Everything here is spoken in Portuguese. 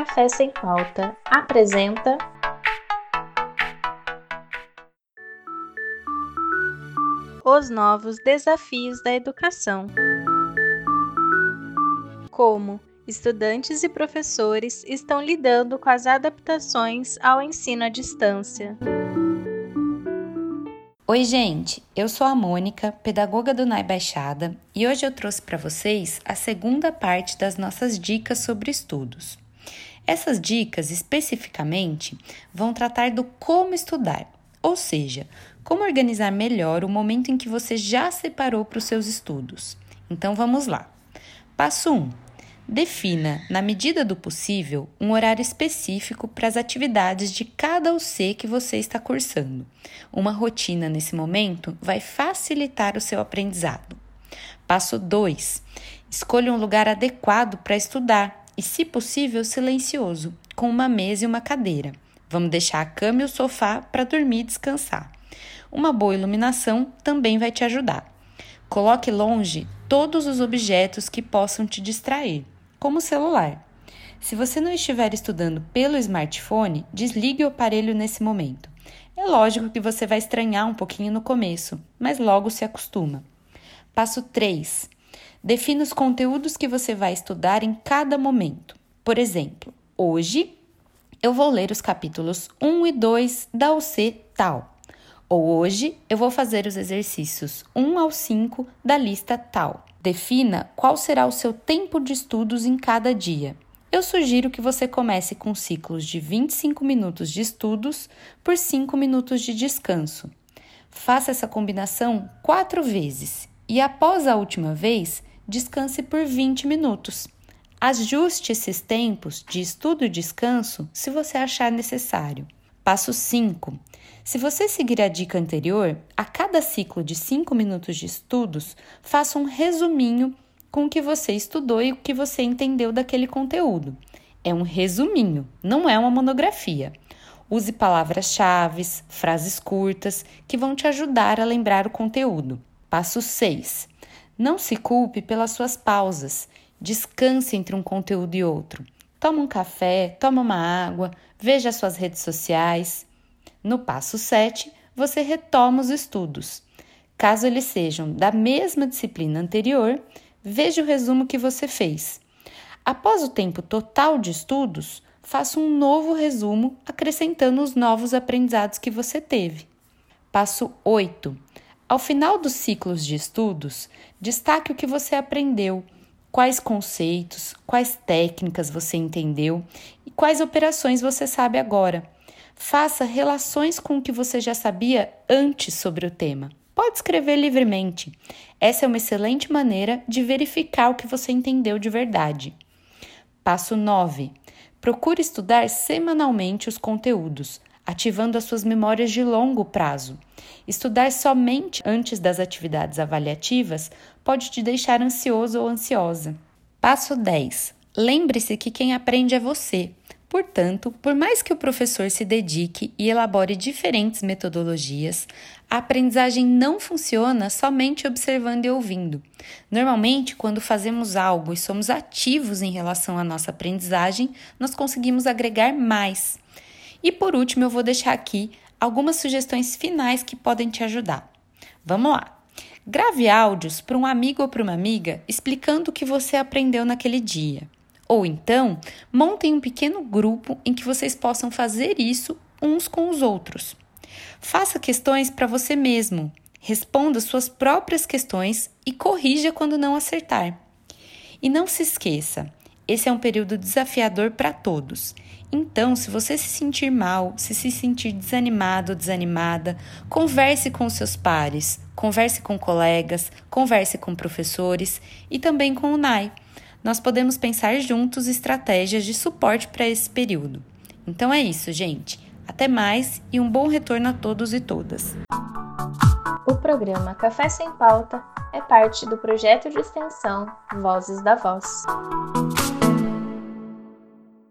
Café Sem Pauta apresenta. Os novos desafios da educação. Como estudantes e professores estão lidando com as adaptações ao ensino à distância. Oi, gente! Eu sou a Mônica, pedagoga do NAI Baixada, e hoje eu trouxe para vocês a segunda parte das nossas dicas sobre estudos. Essas dicas, especificamente, vão tratar do como estudar, ou seja, como organizar melhor o momento em que você já separou para os seus estudos. Então vamos lá. Passo 1. Defina, na medida do possível, um horário específico para as atividades de cada UC que você está cursando. Uma rotina nesse momento vai facilitar o seu aprendizado. Passo 2. Escolha um lugar adequado para estudar e, se possível, silencioso, com uma mesa e uma cadeira. Vamos deixar a cama e o sofá para dormir e descansar. Uma boa iluminação também vai te ajudar. Coloque longe todos os objetos que possam te distrair como o celular. Se você não estiver estudando pelo smartphone, desligue o aparelho nesse momento. É lógico que você vai estranhar um pouquinho no começo, mas logo se acostuma. Passo 3. Defina os conteúdos que você vai estudar em cada momento. Por exemplo, hoje eu vou ler os capítulos 1 e 2 da UC tal. Ou hoje eu vou fazer os exercícios 1 ao 5 da lista tal. Defina qual será o seu tempo de estudos em cada dia. Eu sugiro que você comece com ciclos de 25 minutos de estudos por 5 minutos de descanso. Faça essa combinação quatro vezes e, após a última vez, descanse por 20 minutos. Ajuste esses tempos de estudo e descanso se você achar necessário. Passo 5. Se você seguir a dica anterior, a cada ciclo de 5 minutos de estudos, faça um resuminho com o que você estudou e o que você entendeu daquele conteúdo. É um resuminho, não é uma monografia. Use palavras-chave, frases curtas que vão te ajudar a lembrar o conteúdo. Passo 6. Não se culpe pelas suas pausas. Descanse entre um conteúdo e outro. Toma um café, toma uma água, veja suas redes sociais. No passo 7, você retoma os estudos. Caso eles sejam da mesma disciplina anterior, veja o resumo que você fez. Após o tempo total de estudos, faça um novo resumo acrescentando os novos aprendizados que você teve. Passo 8. Ao final dos ciclos de estudos, destaque o que você aprendeu quais conceitos, quais técnicas você entendeu e quais operações você sabe agora. Faça relações com o que você já sabia antes sobre o tema. Pode escrever livremente. Essa é uma excelente maneira de verificar o que você entendeu de verdade. Passo 9. Procure estudar semanalmente os conteúdos, ativando as suas memórias de longo prazo. Estudar somente antes das atividades avaliativas pode te deixar ansioso ou ansiosa. Passo 10. Lembre-se que quem aprende é você. Portanto, por mais que o professor se dedique e elabore diferentes metodologias, a aprendizagem não funciona somente observando e ouvindo. Normalmente, quando fazemos algo e somos ativos em relação à nossa aprendizagem, nós conseguimos agregar mais. E por último, eu vou deixar aqui algumas sugestões finais que podem te ajudar. Vamos lá! Grave áudios para um amigo ou para uma amiga explicando o que você aprendeu naquele dia. Ou então, montem um pequeno grupo em que vocês possam fazer isso uns com os outros. Faça questões para você mesmo. Responda suas próprias questões e corrija quando não acertar. E não se esqueça, esse é um período desafiador para todos. Então, se você se sentir mal, se se sentir desanimado ou desanimada, converse com seus pares, converse com colegas, converse com professores e também com o NAI. Nós podemos pensar juntos estratégias de suporte para esse período. Então é isso, gente. Até mais e um bom retorno a todos e todas. O programa Café Sem Pauta é parte do projeto de extensão Vozes da Voz.